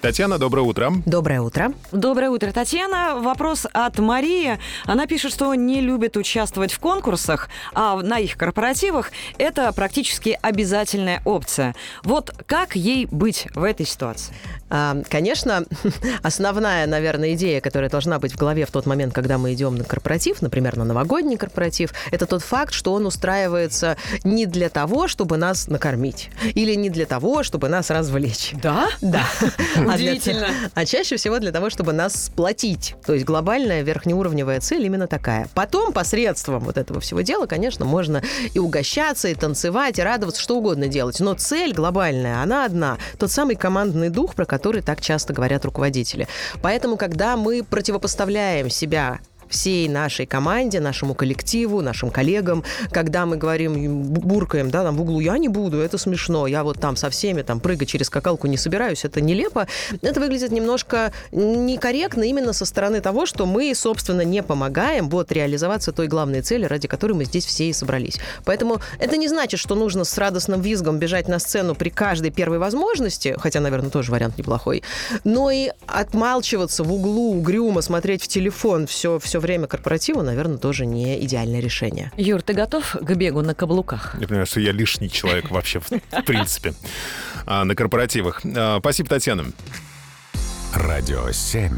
Татьяна, доброе утро. Доброе утро. Доброе утро, Татьяна. Вопрос от Марии. Она пишет, что не любит участвовать в конкурсах, а на их корпоративах это практически обязательная опция. Вот как ей быть в этой ситуации? А, конечно, основная, наверное, идея, которая должна быть в голове в тот момент, когда мы идем на корпоратив, например, на новогодний корпоратив, это тот факт, что он устраивается не для того, чтобы нас накормить, или не для того, чтобы нас развлечь. Да? Да. А для- Удивительно. А чаще всего для того, чтобы нас сплотить. То есть глобальная верхнеуровневая цель именно такая. Потом посредством вот этого всего дела, конечно, можно и угощаться, и танцевать, и радоваться, что угодно делать. Но цель глобальная, она одна. Тот самый командный дух, про который так часто говорят руководители. Поэтому, когда мы противопоставляем себя всей нашей команде, нашему коллективу, нашим коллегам, когда мы говорим, бу- буркаем, да, там в углу, я не буду, это смешно, я вот там со всеми там прыгать через скакалку не собираюсь, это нелепо, это выглядит немножко некорректно именно со стороны того, что мы, собственно, не помогаем вот реализоваться той главной цели, ради которой мы здесь все и собрались. Поэтому это не значит, что нужно с радостным визгом бежать на сцену при каждой первой возможности, хотя, наверное, тоже вариант неплохой, но и отмалчиваться в углу, угрюмо смотреть в телефон все, все время корпоратива, наверное, тоже не идеальное решение. Юр, ты готов к бегу на каблуках? Я понимаю, что я лишний человек вообще, в в принципе, а, на корпоративах. А, Спасибо, Татьяна. Радио 7.